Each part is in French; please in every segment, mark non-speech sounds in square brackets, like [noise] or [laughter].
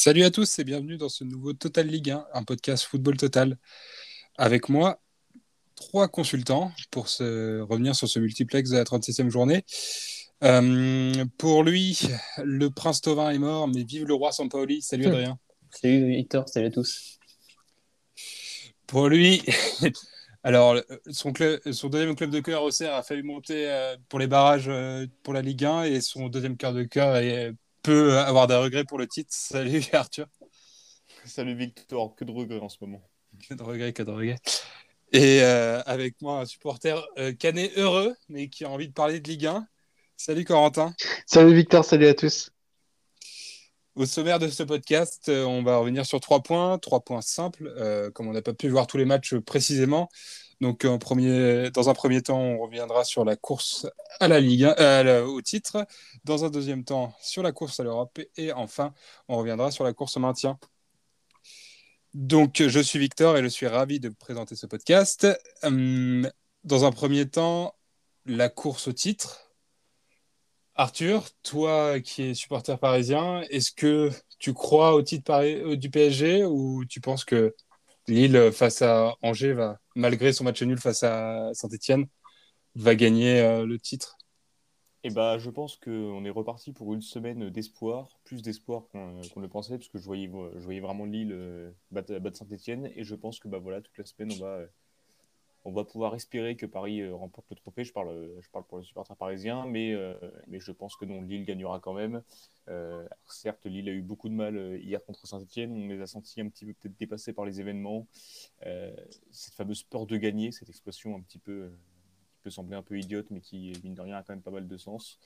Salut à tous et bienvenue dans ce nouveau Total Ligue 1, un podcast football total. Avec moi, trois consultants pour se revenir sur ce multiplex de la 36e journée. Euh, pour lui, le prince Tovin est mort, mais vive le roi Sampaoli. Salut Hmm. Adrien. Salut Victor, salut à tous. Pour lui, [laughs] alors son, club, son deuxième club de cœur, Auxerre, a fallu monter euh, pour les barrages euh, pour la Ligue 1 et son deuxième cœur de cœur est- peut avoir des regrets pour le titre. Salut [laughs] Arthur. Salut Victor, que de regrets en ce moment. Que de regrets, que de regrets. Et euh, avec moi, un supporter euh, canet heureux, mais qui a envie de parler de Ligue 1. Salut Corentin. Salut Victor, salut à tous. Au sommaire de ce podcast, euh, on va revenir sur trois points, trois points simples, euh, comme on n'a pas pu voir tous les matchs précisément. Donc, dans un premier temps, on reviendra sur la course à la Ligue 1, euh, au titre. Dans un deuxième temps, sur la course à l'Europe. Et enfin, on reviendra sur la course au maintien. Donc, je suis Victor et je suis ravi de présenter ce podcast. Hum, dans un premier temps, la course au titre. Arthur, toi qui es supporter parisien, est-ce que tu crois au titre euh, du PSG ou tu penses que Lille face à Angers va, malgré son match nul face à Saint-Etienne, va gagner euh, le titre. Et bah, je pense qu'on est reparti pour une semaine d'espoir, plus d'espoir qu'on le pensait, parce que je voyais, vraiment Lille euh, battre, battre Saint-Etienne, et je pense que bah, voilà, toute la semaine, on va, euh, on va pouvoir espérer que Paris euh, remporte le trophée. Je parle, euh, je parle pour le supporter parisien, mais, euh, mais je pense que non, Lille gagnera quand même. Certes, Lille a eu beaucoup de mal hier contre Saint-Etienne, on les a sentis un petit peu peut-être dépassés par les événements. Cette fameuse peur de gagner, cette expression un petit peu, qui peut sembler un peu idiote, mais qui, mine de rien, a quand même pas mal de sens.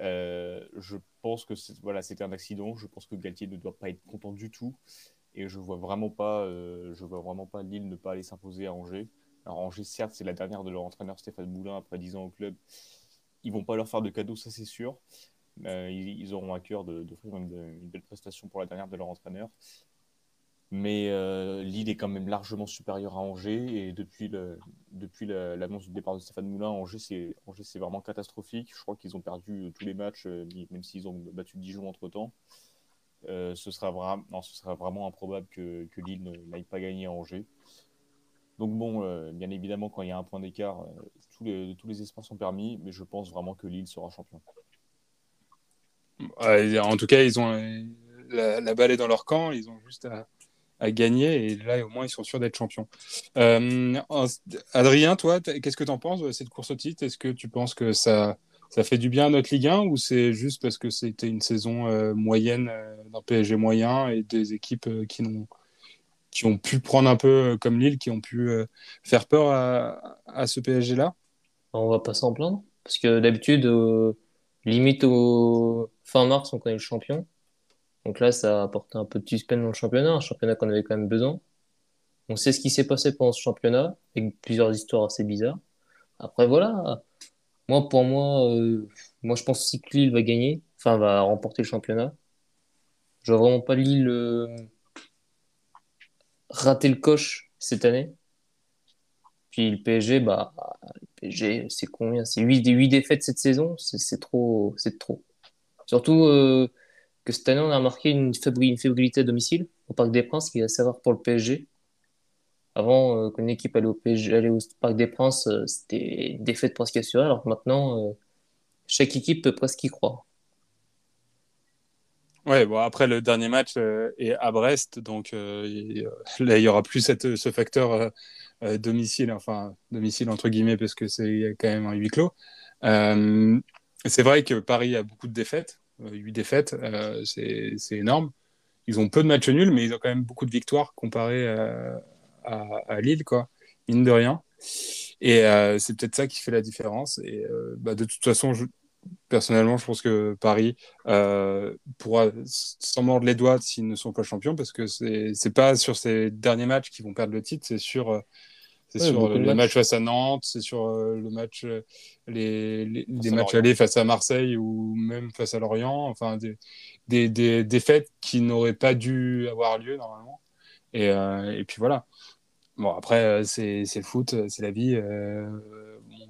Je pense que voilà, c'était un accident. Je pense que Galtier ne doit pas être content du tout. Et je vois vraiment pas, je vois vraiment pas Lille ne pas aller s'imposer à Angers. Alors Angers, certes, c'est la dernière de leur entraîneur Stéphane Moulin après 10 ans au club. Ils vont pas leur faire de cadeaux, ça c'est sûr. Euh, ils, auront à cœur de- d'offrir une, une belle prestation pour la dernière de leur entraîneur. Mais euh, Lille est quand même largement supérieur à Angers. Et depuis l'annonce du départ de Stéphane Moulin, Angers, c'est vraiment catastrophique. Je crois qu'ils ont perdu euh, tous les matchs, même s'ils ont battu Dijon entre-temps. Ce, sera vraiment improbable que, que Lille n'aille pas gagner à Angers. Donc bon, euh, bien évidemment, quand il y a un point d'écart, euh, tous, les, tous les espoirs sont permis, mais je pense vraiment que Lille sera champion. En tout cas, ils ont euh, la, balle est dans leur camp, ils ont juste à, gagner et là, au moins, ils sont sûrs d'être champions. En- Adrien, toi, qu'est-ce que tu en penses de cette course au titre? Est-ce que tu penses que ça, ça fait du bien à notre Ligue 1 ou c'est juste parce que c'était une saison moyenne d'un PSG moyen et des équipes qui n'ont qui ont pu prendre un peu euh, comme Lille, qui ont pu euh, faire peur à, ce PSG-là On va pas s'en plaindre, parce que d'habitude, limite au fin mars, on connaît le champion. Donc là, ça a apporté un peu de suspense dans le championnat, un championnat qu'on avait quand même besoin. On sait ce qui s'est passé pendant ce championnat, avec plusieurs histoires assez bizarres. Après, voilà. Moi, pour moi, euh, moi, je pense aussi que Lille va gagner, enfin, va remporter le championnat. Je vois vraiment pas Lille rater le coche cette année. Puis le PSG, bah, PSG, c'est combien? C'est 8, 8 défaites cette saison, c'est trop, c'est trop. Surtout euh, que cette année, on a remarqué une, fébri- une fébrilité à domicile au Parc des Princes qui assez rare pour le PSG. Avant, euh, quand une équipe allait au PSG, allait au Parc des Princes, euh, c'était une défaite presque assurée, alors que maintenant, euh, chaque équipe peut presque y croire. Ouais, bon, après le dernier match euh, est à Brest, donc euh, euh, là il y aura plus ce facteur domicile, enfin domicile entre guillemets, parce que c'est quand même un huis clos. C'est vrai que Paris a beaucoup de défaites, euh, 8 défaites, c'est c'est énorme. Ils ont peu de matchs nuls, mais ils ont quand même beaucoup de victoires comparé à, à, Lille, quoi, mine de rien. Et c'est peut-être ça qui fait la différence. Et bah, de toute façon, je, personnellement, je pense que Paris euh, pourra s'en mordre les doigts s'ils ne sont pas champions, parce que c'est pas sur ces derniers matchs qu'ils vont perdre le titre, c'est sur, euh, c'est Ouais, sur de le match face à Nantes, c'est sur euh, le match, euh, les, à matchs allés face à Marseille ou même face à Lorient, enfin des, des, des défaites qui n'auraient pas dû avoir lieu normalement. Et, euh, et puis voilà. Bon, après, euh, c'est c'est le foot, c'est la vie. euh, bon, euh, Il y, a-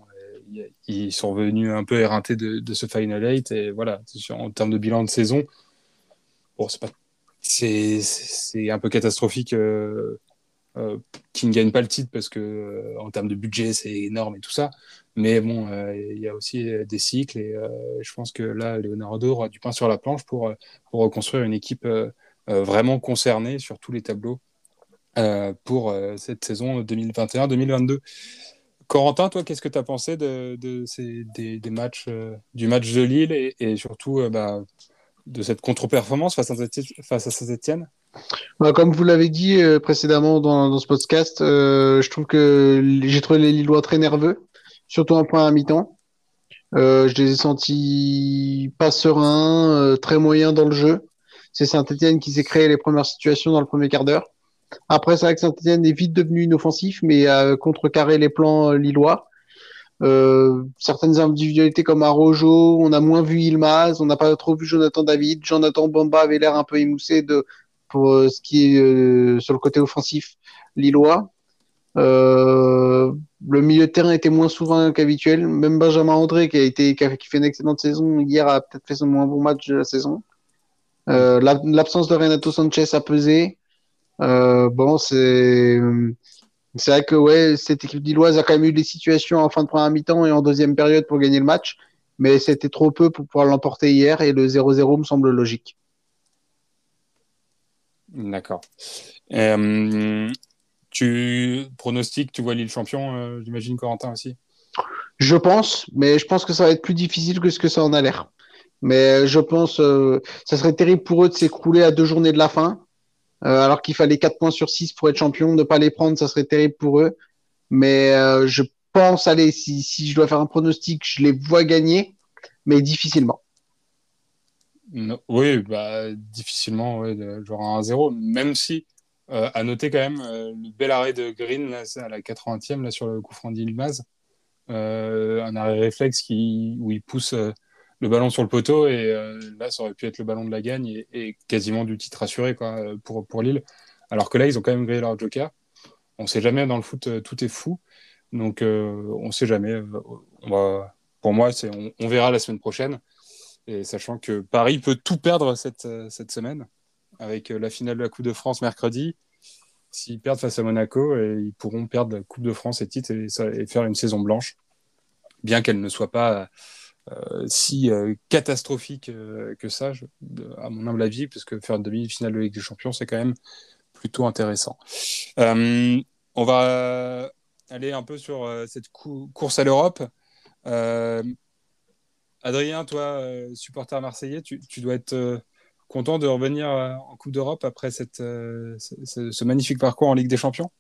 ils sont venus un peu éreintés de, ce Final 8. Et voilà, en termes de bilan de saison, bon, c'est un peu catastrophique euh, euh, qu'ils ne gagnent pas le titre parce que euh, en termes de budget, c'est énorme et tout ça. Mais bon, il y a aussi des cycles et je pense que là, Leonardo aura du pain sur la planche pour, pour reconstruire une équipe vraiment concernée sur tous les tableaux pour cette saison 2021-2022. Corentin, toi, qu'est-ce que tu as pensé de, ces, des, matchs, euh, du match de Lille et, surtout euh, bah, de cette contre-performance face à, Saint-Etienne bah, Comme vous l'avez dit euh, précédemment dans, ce podcast, je trouve que j'ai trouvé les Lillois très nerveux, surtout en point à mi-temps. je les ai sentis pas sereins, très moyens dans le jeu. C'est Saint-Etienne qui s'est créé les premières situations dans le premier quart d'heure. Après, c'est vrai que Saint-Etienne est vite devenu inoffensif, mais a contrecarré les plans euh, lillois. Euh, certaines individualités comme Arojo, on a moins vu Ilmaz, on n'a pas trop vu Jonathan David. Jonathan Bamba avait l'air un peu émoussé de, pour euh, ce qui est sur le côté offensif lillois. le milieu de terrain était moins souvent qu'habituel. Même Benjamin André, qui a été qui, fait une excellente saison hier, a peut-être fait son moins bon match de la saison. L'absence de Renato Sanchez a pesé. Euh, bon, c'est c'est vrai que ouais, cette équipe d'Illoise a quand même eu des situations en fin de première mi-temps et en deuxième période pour gagner le match, mais c'était trop peu pour pouvoir l'emporter hier et le 0-0 me semble logique. D'accord. Euh, tu pronostiques, tu vois Lille champion, euh, j'imagine Corentin aussi? Je pense, mais je pense que ça va être plus difficile que ce que ça en a l'air. Mais je pense euh, ça serait terrible pour eux de s'écrouler à deux journées de la fin. Euh, alors qu'il fallait 4 points sur 6 pour être champion. Ne pas les prendre, ça serait terrible pour eux. Mais euh, je pense, allez, si, je dois faire un pronostic, je les vois gagner, mais difficilement. oui, bah, difficilement, ouais, genre un 1-0, même si, euh, à noter quand même le bel arrêt de Green à la 80e là, sur le coup franc d'Ilmaz. un arrêt réflexe qui, où il pousse le ballon sur le poteau et euh, là ça aurait pu être le ballon de la gagne et, quasiment du titre assuré quoi, pour, pour Lille. Alors que là ils ont quand même grillé leur joker. On sait jamais dans le foot euh, tout est fou. Donc euh, on sait jamais. Pour moi c'est on, verra la semaine prochaine. Et sachant que Paris peut tout perdre cette, cette semaine avec la finale de la Coupe de France mercredi. S'ils perdent face à Monaco, ils pourront perdre la Coupe de France et titre et faire une saison blanche, bien qu'elle ne soit pas euh, si euh, catastrophique euh, que ça, à mon humble avis, parce que faire une demi-finale de Ligue des Champions, c'est quand même plutôt intéressant. on va aller un peu sur cette course à l'Europe. Adrien, toi, supporter marseillais, tu, dois être content de revenir en Coupe d'Europe après cette, ce, magnifique parcours en Ligue des Champions?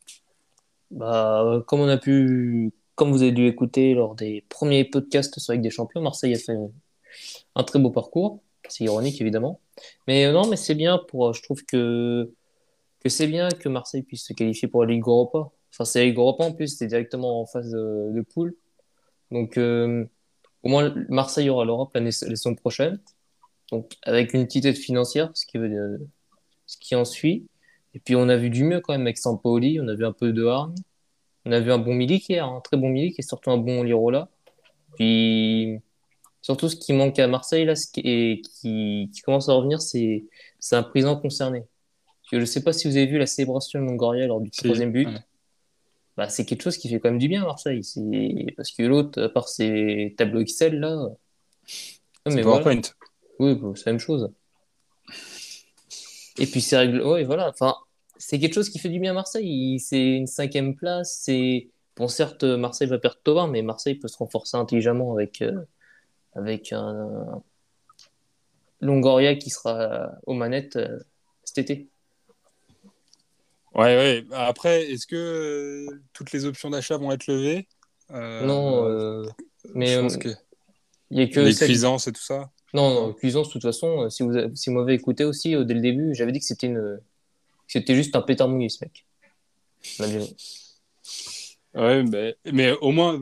Bah, Comme on a pu comme vous avez dû écouter lors des premiers podcasts sur des Champions, Marseille a fait un très beau parcours. C'est ironique, évidemment. Mais euh, non, mais c'est bien pour. Euh, je trouve que, que c'est bien que Marseille puisse se qualifier pour la Ligue Europa. Enfin, c'est la Ligue Europa en plus, c'était directement en phase de, poule. Donc, euh, au moins, Marseille aura l'Europe la saison prochaine. Donc, avec une petite aide financière, ce qui, veut, ce qui en suit. Et puis, on a vu du mieux quand même avec Sampoli. On a vu un peu de hargne. On a vu un bon Milik hier, un très bon Milik et surtout un bon Lirola. Puis surtout ce qui manque à Marseille là, et qui, qui commence à revenir, c'est un président concerné. Je ne sais pas si vous avez vu la célébration de Longoria lors du troisième but. Bah, c'est quelque chose qui fait quand même du bien à Marseille. Parce que l'autre, à part ses tableaux Excel là. Mais PowerPoint. Oui, bah, c'est la même chose. Et puis c'est règle. Ouais, voilà. Enfin, c'est quelque chose qui fait du bien à Marseille. C'est une cinquième place. C'est bon, certes, Marseille va perdre Tovin, mais Marseille peut se renforcer intelligemment avec euh, avec un Longoria qui sera aux manettes euh, cet été. Ouais, ouais. Après, est-ce que euh, toutes les options d'achat vont être levées? Non, mais je pense que il y a que les cuisances et tout ça. Non, non, cuisance, de toute façon, si vous, si vous m'avez écouté aussi dès le début, j'avais dit que c'était une, c'était juste un pétard mouillé, ce mec. Ouais, mais, mais au moins,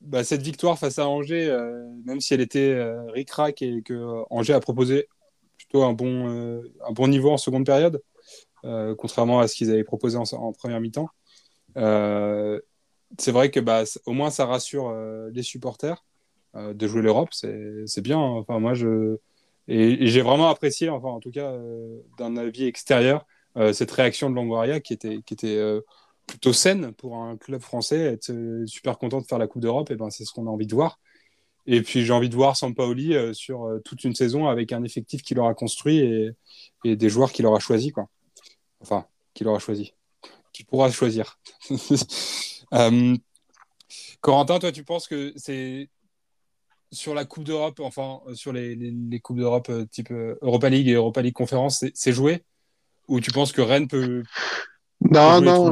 bah, cette victoire face à Angers, euh, même si elle était euh, ric-rac et que euh, Angers a proposé plutôt un bon, euh, un bon niveau en seconde période, contrairement à ce qu'ils avaient proposé en, première mi-temps, c'est vrai que bah, au moins ça rassure les supporters de jouer l'Europe. C'est bien. Hein. Enfin, moi, je. Et, j'ai vraiment apprécié, enfin, en tout cas, d'un avis extérieur, cette réaction de Longoria qui était, était plutôt saine pour un club français. Être super content de faire la Coupe d'Europe, et ben, c'est ce qu'on a envie de voir. Et puis j'ai envie de voir Sampaoli euh, sur euh, toute une saison avec un effectif qu'il aura construit et, des joueurs qu'il aura choisi quoi. Enfin, qu'il aura choisi, qu'il pourra choisir. [laughs] euh, Corentin, toi, tu penses que c'est sur la Coupe d'Europe, enfin sur les, les, Coupes d'Europe euh, type Europa League et Europa League Conférence, c'est joué? Ou tu penses que Rennes peut, non, non,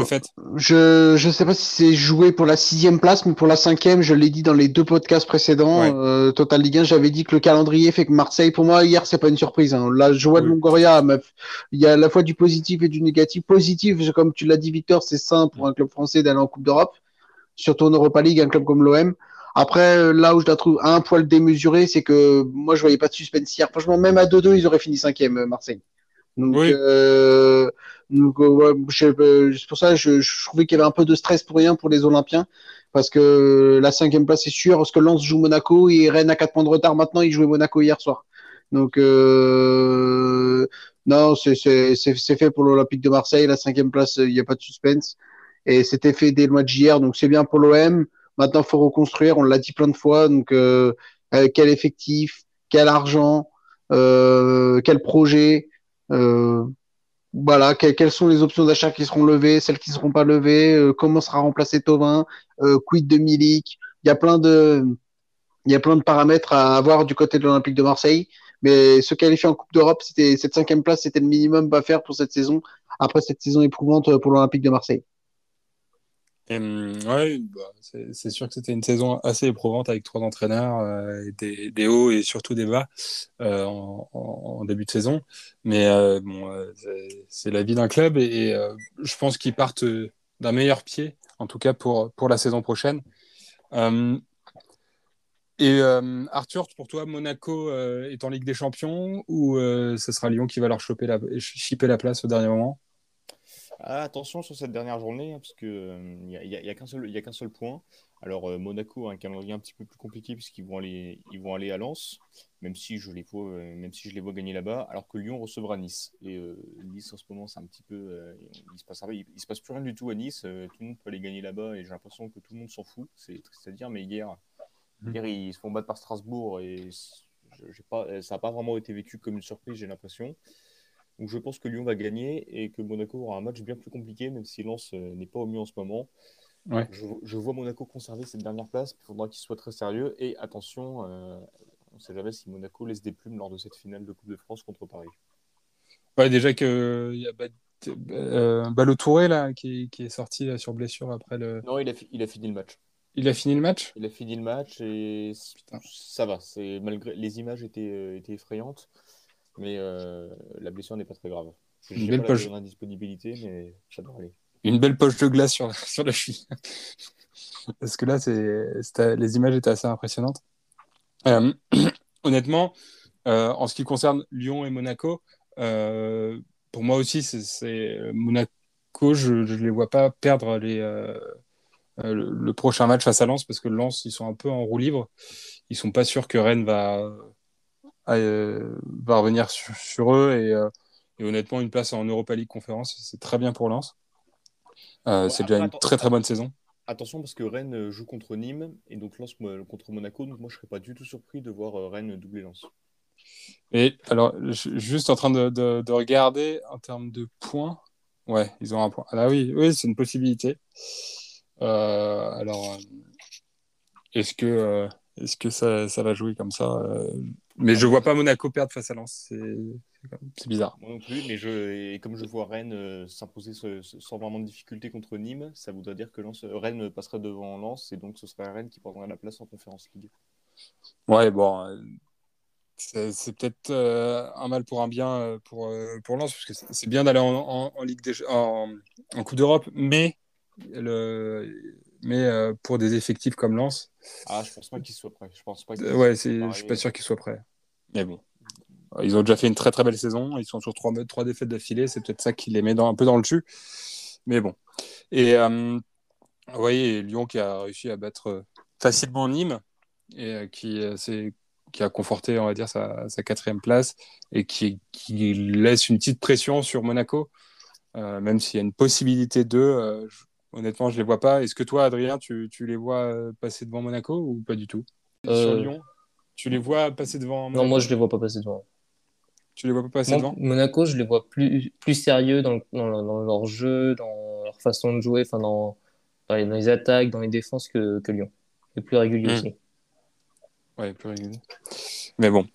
je je sais pas si c'est joué pour la sixième place, mais pour la cinquième, je l'ai dit dans les deux podcasts précédents, euh, Total Ligue 1, j'avais dit que le calendrier fait que Marseille, pour moi, hier, c'est pas une surprise. Hein. La joie de Longoria, il y a à la fois du positif et du négatif. Positif, comme tu l'as dit, Victor, c'est sain pour un club français d'aller en Coupe d'Europe, surtout en Europa League, un club comme l'OM. Après, euh, là où je la trouve un poil démesuré, c'est que moi, je voyais pas de suspense hier. Franchement, même à 2-2, ils auraient fini cinquième, euh, Marseille. Donc, euh, donc euh, c'est pour ça que je, je trouvais qu'il y avait un peu de stress pour rien pour les Olympiens. Parce que la cinquième place est sûre, parce que Lens joue Monaco et Rennes a 4 points de retard maintenant, il jouait Monaco hier soir. Donc, euh, non, c'est fait pour l'Olympique de Marseille. La cinquième place, il n'y a pas de suspense. Et c'était fait dès le mois d'hier, donc c'est bien pour l'OM. Maintenant, il faut reconstruire, on l'a dit plein de fois. Donc, euh, euh quel effectif, quel argent, euh, quel projet euh, voilà, quelles sont les options d'achat qui seront levées, celles qui ne seront pas levées, euh, comment sera remplacé Tovin, euh, quid de Milik. Il y a plein de, il plein de paramètres à avoir du côté de l'Olympique de Marseille. Mais se qualifier en Coupe d'Europe, c'était cette cinquième place, c'était le minimum à faire pour cette saison. Après cette saison éprouvante pour l'Olympique de Marseille. Hum, ouais, bah, c'est sûr que c'était une saison assez éprouvante avec trois entraîneurs, euh, des, hauts et surtout des bas euh, en, début de saison. Mais euh, bon, c'est la vie d'un club et, je pense qu'ils partent d'un meilleur pied, en tout cas pour, pour la saison prochaine. Et Arthur, pour toi, Monaco est en Ligue des Champions ou ce sera Lyon qui va leur choper la, chipper la place au dernier moment? Attention sur cette dernière journée, hein, parce qu'il n'y a, y a, y a qu'un seul, point. Alors, euh, Monaco a un calendrier un petit peu plus compliqué, puisqu'ils vont aller, ils vont aller à Lens, même si je les vois, euh, même si je les vois gagner là-bas, alors que Lyon recevra Nice. Et euh, Nice, en ce moment, c'est un petit peu. il, se passe, il, se passe plus rien du tout à Nice. tout le monde peut aller gagner là-bas, et j'ai l'impression que tout le monde s'en fout. C'est triste à dire, mais hier, mmh. hier ils se font battre par Strasbourg, et pas, ça n'a pas vraiment été vécu comme une surprise, j'ai l'impression. Donc je pense que Lyon va gagner et que Monaco aura un match bien plus compliqué, même si Lens euh, n'est pas au mieux en ce moment. Ouais. Je, vois Monaco conserver cette dernière place, il faudra qu'il soit très sérieux. Et attention, euh, on ne sait jamais si Monaco laisse des plumes lors de cette finale de Coupe de France contre Paris. Ouais, déjà qu'il y a euh, Balotouré là, qui, qui, est sorti sur blessure après le. Non, il a, il a fini le match. Il a fini le match? Il a fini le match et Putain. ça va. Malgré les images étaient, étaient effrayantes mais euh, la blessure n'est pas très grave. Une belle poche. Indisponibilité, mais ça doit aller. Une belle poche de glace sur, [laughs] sur la cheville. Parce que là, c'est, les images étaient assez impressionnantes. Euh, [clears throat] honnêtement, euh, en ce qui concerne Lyon et Monaco, euh, pour moi aussi, c'est, Monaco, je ne les vois pas perdre les, le, le, prochain match face à Lens parce que Lens, ils sont un peu en roue libre. Ils sont pas sûrs que Rennes va, va revenir sur, sur eux. Et, euh, et, honnêtement, une place en Europa League conférence, c'est très bien pour Lens. Euh, c'est déjà une très très bonne saison. Attention parce que Rennes joue contre Nîmes et donc Lens contre Monaco. Donc moi je serais pas du tout surpris de voir Rennes doubler Lens. Et alors, juste en train de, de, de, regarder en termes de points. Ouais, ils ont un point. Ah oui, oui c'est une possibilité. Euh, alors, est-ce que, est-ce que ça, ça, va jouer comme ça mais je vois pas Monaco perdre face à Lens. C'est bizarre. Moi non plus, mais je, et comme je vois Rennes euh, s'imposer sans vraiment de difficulté contre Nîmes, ça voudrait dire que Lens, euh, Rennes passerait devant Lens et donc ce serait Rennes qui prendrait la place en conférence League. Ouais, bon, euh, c'est peut-être un mal pour un bien pour, pour Lens, parce que c'est bien d'aller en, en, en, Ligue des, en, en Coupe d'Europe, mais le, mais euh, pour des effectifs comme Lens. Ah, je pense pas qu'ils soient prêts. Je pense pas. ouais, je suis pas sûr qu'ils soient prêts. Mais bon, ils ont déjà fait une très très belle saison. Ils sont sur trois, trois défaites d'affilée. C'est peut-être ça qui les met dans, un peu dans le jus. Mais bon. Et euh, Oui, et Lyon qui a réussi à battre facilement Nîmes et qui, qui a conforté, on va dire, sa, sa quatrième place et qui, qui, laisse une petite pression sur Monaco, même s'il y a une possibilité d'eux. Honnêtement, je ne les vois pas. Est-ce que toi, Adrien, tu, tu, les vois passer devant Monaco ou pas du tout? Sur Lyon tu les vois passer devant Non, moi, je les vois pas passer devant. Tu les vois pas passer devant? Monaco, je les vois plus, plus sérieux dans, dans, dans, leur jeu, dans leur façon de jouer, enfin dans, dans, les, attaques, dans les défenses que, que Lyon. Et plus régulier hmm. aussi. Ouais, plus régulier. Mais bon.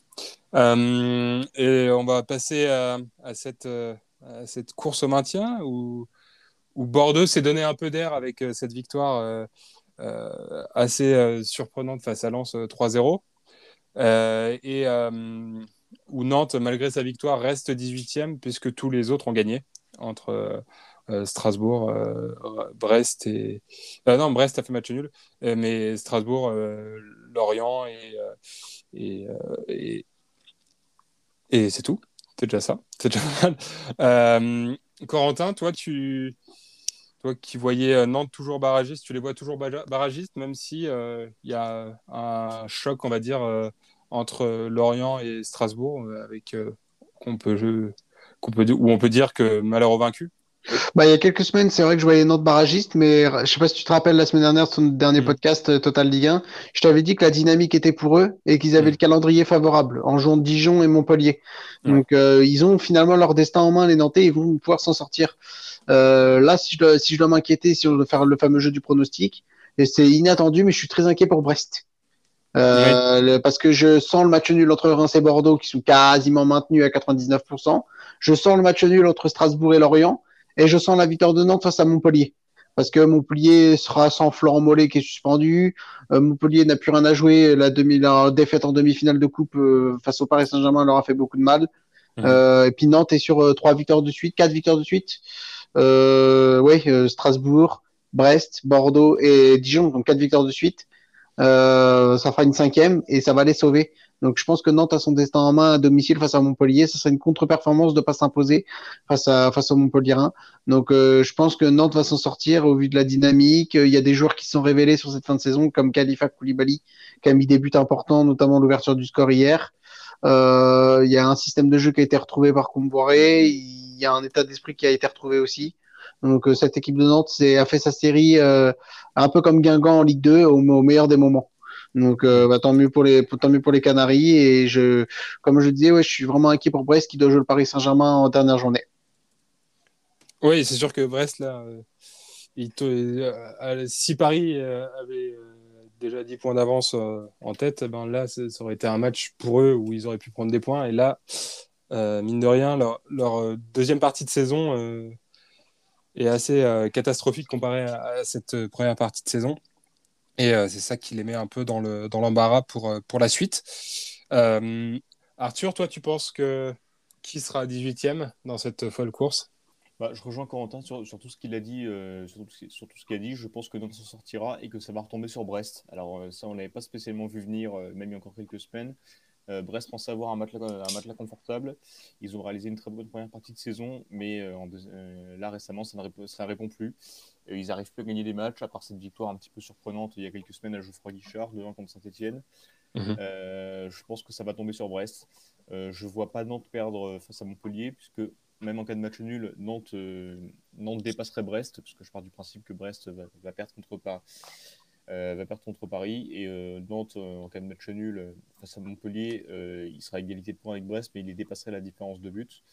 Euh, et on va passer à, à, cette, à, cette, course au maintien où, où Bordeaux s'est donné un peu d'air avec euh, cette victoire euh, euh, assez surprenante face à Lens 3-0. et où Nantes, malgré sa victoire, reste 18e puisque tous les autres ont gagné entre Strasbourg, Brest et. non, Brest a fait match nul, mais Strasbourg, Lorient et. et, et, et c'est tout. C'est déjà ça. C'est déjà [laughs] mal. Corentin, toi, tu. Toi qui voyais Nantes toujours barragiste, tu les vois toujours barragistes, même si il y a un choc, on va dire, entre Lorient et Strasbourg, euh, avec euh, qu'on peut, qu'on peut, où on peut dire que malheur au vaincu. Bah, il y a quelques semaines, c'est vrai que je voyais Nantes barragiste, mais je sais pas si tu te rappelles la semaine dernière, son dernier mm. podcast euh, Total Ligue 1, je t'avais dit que la dynamique était pour eux et qu'ils avaient mm. le calendrier favorable en jouant Dijon et Montpellier. Donc ils ont finalement leur destin en main, les Nantais, ils vont pouvoir s'en sortir. Euh, là, si je dois, si je dois m'inquiéter sur faire le fameux jeu du pronostic, et c'est inattendu, mais je suis très inquiet pour Brest. Euh, parce que je sens le match nul entre Reims et Bordeaux qui sont quasiment maintenus à 99%. Je sens le match nul entre Strasbourg et Lorient. Et je sens la victoire de Nantes face à Montpellier. Parce que Montpellier sera sans Florent Mollet qui est suspendu. Euh, Montpellier n'a plus rien à jouer. La, demi, la défaite en demi-finale de coupe euh, face au Paris Saint-Germain leur a fait beaucoup de mal. Mhm. et puis Nantes est sur trois victoires de suite, quatre victoires de suite. oui, Strasbourg, Brest, Bordeaux et Dijon, donc quatre victoires de suite. Euh, ça fera une cinquième et ça va les sauver. Donc je pense que Nantes a son destin en main à domicile face à Montpellier. Ça serait une contre-performance de pas s'imposer face à face au Montpellier. Donc euh, je pense que Nantes va s'en sortir au vu de la dynamique. Il y a des joueurs qui sont révélés sur cette fin de saison comme Khalifa Koulibaly qui a mis des buts importants, notamment l'ouverture du score hier. Euh, il y a un système de jeu qui a été retrouvé par Comboiré. Il y a un état d'esprit qui a été retrouvé aussi. Donc euh, cette équipe de Nantes a fait sa série euh, un peu comme Guingamp en Ligue 2 au, meilleur des moments. Donc euh, bah, tant mieux pour les tant mieux pour les Canaries et je comme je disais ouais je suis vraiment inquiet pour Brest qui doit jouer le Paris Saint-Germain en dernière journée. Oui c'est sûr que Brest là il si Paris avait déjà 10 points d'avance en tête ben là ça aurait été un match pour eux où ils auraient pu prendre des points et là mine de rien leur, deuxième partie de saison est assez euh, catastrophique comparé à, cette euh, première partie de saison. Et euh, c'est ça qui les met un peu dans l'embarras dans pour, pour la suite. Arthur, toi, tu penses que qui sera 18e dans cette folle course? Bah, je rejoins Corentin sur, sur tout ce qu'il a dit, tout, sur, tout, ce qu'il a dit. Je pense que Nantes s'en sortira et que ça va retomber sur Brest. Alors ça, on l'avait pas spécialement vu venir, même il y a encore quelques semaines. Euh, Brest pense avoir un matelas, un matelas confortable. Ils ont réalisé une très bonne première partie de saison, mais euh, euh, là récemment, ça ne répond plus. Ils n'arrivent plus à gagner des matchs, à part cette victoire un petit peu surprenante il y a quelques semaines à Geoffroy Guichard, devant contre Saint-Etienne. Mhm. je pense que ça va tomber sur Brest. je ne vois pas Nantes perdre face à Montpellier, puisque même en cas de match nul, Nantes, Nantes dépasserait Brest, parce que je pars du principe que Brest va, va perdre contre, euh, va perdre contre Paris. Et euh, Nantes, euh, en cas de match nul face à Montpellier, il sera à égalité de points avec Brest, mais il dépasserait la différence de but.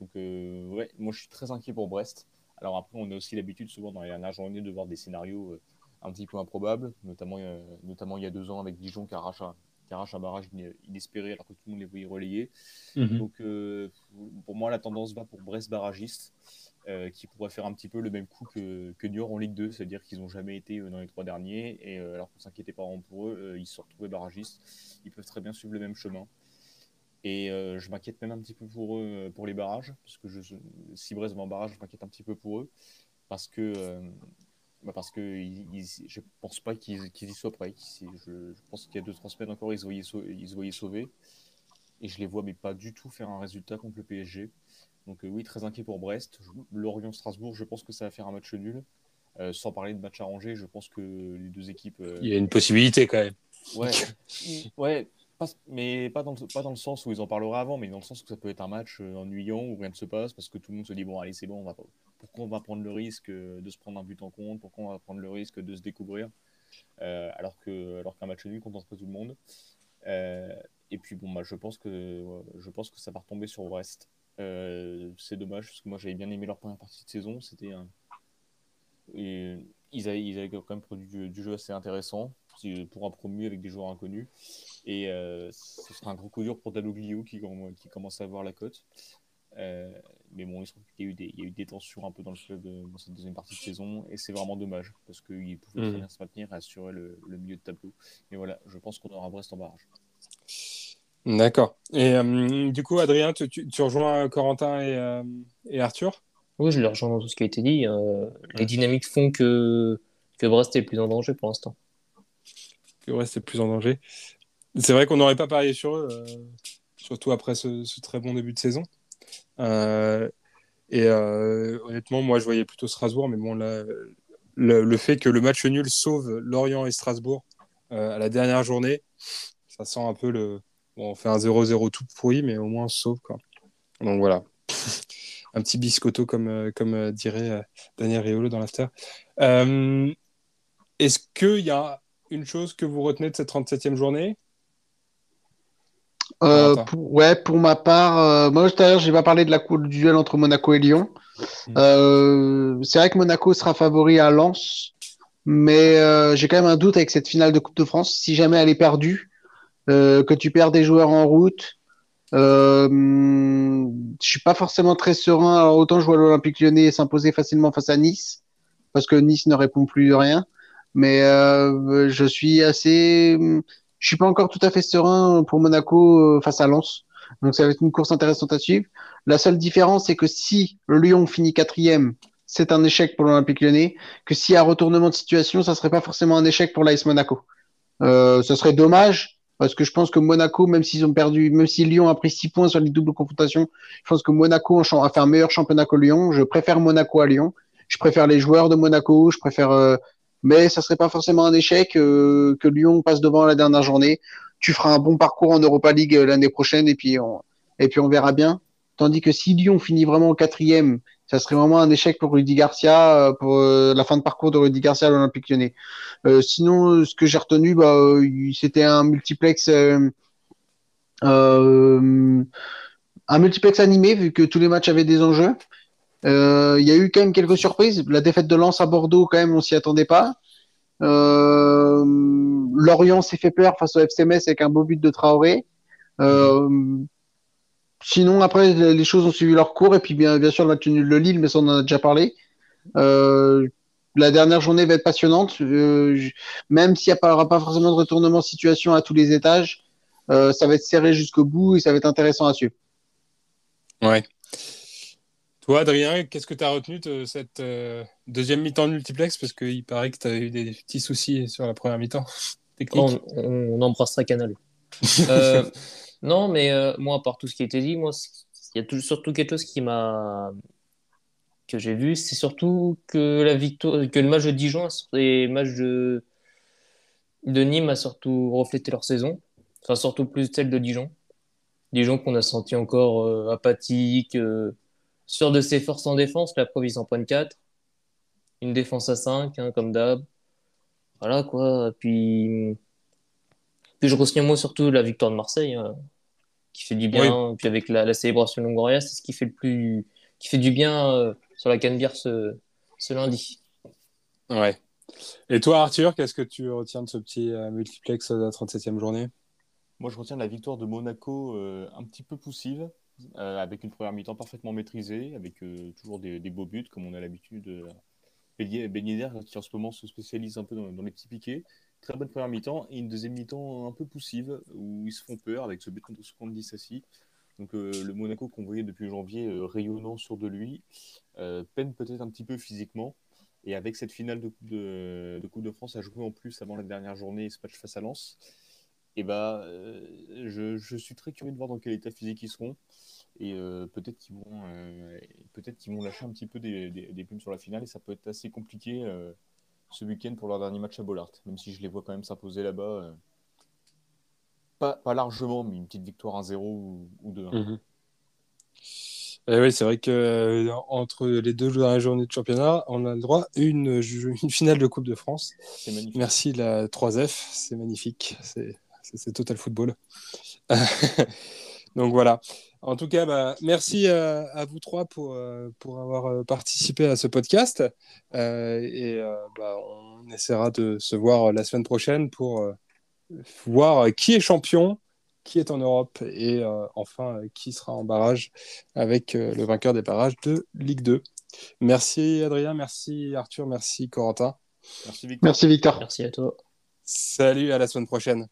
Donc, ouais, moi je suis très inquiet pour Brest. Alors après, on a aussi l'habitude souvent dans les dernières journées de voir des scénarios un petit peu improbables, notamment, notamment il y a deux ans avec Dijon qui arrache un, qui arrache un barrage inespéré alors que tout le monde les voyait relayer. Mhm. Donc pour moi, la tendance va pour Brest barragiste. Euh, qui pourrait faire un petit peu le même coup que, que Niort en Ligue 2, c'est-à-dire qu'ils n'ont jamais été euh, dans les trois derniers, et euh, alors qu'on s'inquiétait pas vraiment pour eux, ils se sont retrouvés barragistes. Ils peuvent très bien suivre le même chemin. Et je m'inquiète même un petit peu pour eux, pour les barrages, parce que je, si Brest va en barrage, je m'inquiète un petit peu pour eux, parce que, bah parce que je pense pas qu'ils y soient prêts. Je, pense qu'il y a deux trois semaines encore, ils se voyaient, ils se voyaient sauvés, et je les vois mais pas du tout faire un résultat contre le PSG. Donc euh, oui, très inquiet pour Brest. Lorient-Strasbourg, je pense que ça va faire un match nul. Euh, sans parler de match arrangé, je pense que les deux équipes. euh, Il y a une possibilité quand même. Ouais, [laughs] ouais pas- mais pas dans, le, pas dans le sens où ils en parleraient avant, mais dans le sens où ça peut être un match euh, ennuyant où rien ne se passe parce que tout le monde se dit bon, allez, c'est bon. Pourquoi on va prendre le risque euh, de se prendre un but en compte Pourquoi on va prendre le risque de se découvrir Euh, alors que alors qu'un match nul contenterait tout le monde Euh, Et puis bon, bah, je pense que je pense que ça va retomber sur Brest. Euh, c'est dommage parce que moi j'avais bien aimé leur première partie de saison. C'était ils avaient, ils avaient quand même produit du, du jeu assez intéressant pour un promu avec des joueurs inconnus. Et euh, ce sera un gros coup dur pour Dalloglio qui, qui commence à avoir la cote. Euh, mais bon, il, se trouve qu'il y, a eu des, il y a eu des tensions un peu dans le club de- dans cette deuxième partie de saison et c'est vraiment dommage parce qu'il pouvait Mhm. très bien se maintenir et assurer le, le milieu de tableau. Mais voilà, je pense qu'on aura Brest en barrage. D'accord. Et euh, du coup, Adrien, tu, tu- tu rejoins Corentin et, euh, et Arthur? Oui, je les rejoins dans tout ce qui a été dit. euh, les dynamiques font que, que Brest est le plus en danger pour l'instant. Que Brest est plus en danger. C'est vrai qu'on n'aurait pas parié sur eux, euh, surtout après ce, très bon début de saison. Euh, et euh, honnêtement, moi, je voyais plutôt Strasbourg, mais bon, le, fait que le match nul sauve Lorient et Strasbourg à la dernière journée, ça sent un peu le. Bon, on fait un 0-0 tout pourri, mais au moins on sauve. Quoi. Donc voilà. [laughs] un petit biscotto, comme, comme dirait Daniel Riolo dans l'after. Est-ce qu'il y a une chose que vous retenez de cette 37e journée? Euh, pour, ouais, pour ma part, euh, moi tout à l'heure, j'ai pas parlé de la cour du duel entre Monaco et Lyon. Mm. Euh, c'est vrai que Monaco sera favori à Lens, mais euh, j'ai quand même un doute avec cette finale de Coupe de France. Si jamais elle est perdue, euh, que tu perds des joueurs en route, euh, je suis pas forcément très serein. Alors, autant je vois l'Olympique Lyonnais s'imposer facilement face à Nice, parce que Nice ne répond plus de rien. Mais euh, je suis assez, je suis pas encore tout à fait serein pour Monaco euh, face à Lens. Donc ça va être une course intéressante à suivre. La seule différence, c'est que si Lyon finit quatrième, c'est un échec pour l'Olympique Lyonnais. Que s'il y a retournement de situation, ça serait pas forcément un échec pour l'AS Monaco. Euh, ce serait dommage parce que je pense que Monaco, même s'ils ont perdu, même si Lyon a pris six points sur les doubles confrontations, je pense que Monaco a fait un meilleur championnat que Lyon. Je préfère Monaco à Lyon. Je préfère les joueurs de Monaco. Je préfère, euh, mais ça serait pas forcément un échec euh, que Lyon passe devant la dernière journée. Tu feras un bon parcours en Europa League euh, l'année prochaine et puis on, et puis on verra bien. Tandis que si Lyon finit vraiment quatrième, ça serait vraiment un échec pour Rudy Garcia, euh, pour la fin de parcours de Rudy Garcia à l'Olympique Lyonnais. Sinon, ce que j'ai retenu, bah, c'était un multiplex, un multiplex animé vu que tous les matchs avaient des enjeux. Euh, Il y a eu quand même quelques surprises. La défaite de Lens à Bordeaux, quand même, on s'y attendait pas. Euh, Lorient s'est fait peur face au FC Metz avec un beau but de Traoré. Euh, sinon, après, les choses ont suivi leur cours. Et puis, bien, bien sûr, le match nul de Lille, mais ça, on en a déjà parlé. Euh, la dernière journée va être passionnante. Euh, même s'il n'y aura pas forcément de retournement de situation à tous les étages, euh, ça va être serré jusqu'au bout et ça va être intéressant à suivre. Ouais. Toi, Adrien, qu'est-ce que tu as retenu de cette euh, deuxième mi-temps de multiplex? Parce qu'il paraît que tu as eu des petits soucis sur la première mi-temps [laughs] technique. On, on, embrassera Canal. [laughs] Euh, non, mais euh, moi, à part tout ce qui a été dit, moi, il y a tout- surtout quelque chose qui m'a que j'ai vu, c'est surtout que la victoire, que le match de Dijon et le match de de Nîmes a surtout reflété leur saison. Enfin, surtout plus celle de Dijon. Dijon qu'on a senti encore apathique, euh, sûr de ses forces en défense. La preuve, ils en prennent 4. Une défense à 5, hein, comme d'hab. Voilà, quoi. Puis, puis je retiens moi surtout la victoire de Marseille, hein, qui fait du bien. Puis avec la, la célébration de Longoria, c'est ce qui fait le plus, qui fait du bien euh, sur la Canebière ce, ce lundi. Ouais. Et toi, Arthur, qu'est-ce que tu retiens de ce petit euh, multiplex de la 37e journée? Moi, je retiens la victoire de Monaco euh, un petit peu poussive, euh, avec une première mi-temps parfaitement maîtrisée, avec euh, toujours des, beaux buts, comme on a l'habitude. Euh, Yedder, qui en ce moment se spécialise un peu dans, les petits piquets. Très bonne première mi-temps, et une deuxième mi-temps un peu poussive, où ils se font peur avec ce but contre, contre Dissassi. Donc le Monaco qu'on voyait depuis janvier rayonnant sur de lui, peine peut-être un petit peu physiquement. Et avec cette finale de, coupe de France à jouer en plus avant la dernière journée, ce match face à Lens, et bah, euh, je, je, suis très curieux de voir dans quel état physique ils seront. Et euh, peut-être qu'ils vont, euh, peut-être qu'ils vont lâcher un petit peu des, des, des, plumes sur la finale et ça peut être assez compliqué ce week-end pour leur dernier match à Bollard. Même si je les vois quand même s'imposer là-bas. Pas, pas, largement, mais une petite victoire 1-0 ou, ou 2-1. Mmh. Et oui, c'est vrai que entre les deux dernières journées de championnat, on a le droit à une, une finale de Coupe de France. Merci la 3F, c'est magnifique. C'est total football. [laughs] Donc voilà. En tout cas, bah, merci à, à, vous trois pour, pour avoir participé à ce podcast. Euh, et euh, bah, on essaiera de se voir la semaine prochaine pour euh, voir qui est champion, qui est en Europe et euh, enfin qui sera en barrage avec le vainqueur des barrages de Ligue 2. Merci Adrien, merci Arthur, merci Corentin. Merci Victor. Merci Victor. Merci à toi. Salut, à la semaine prochaine.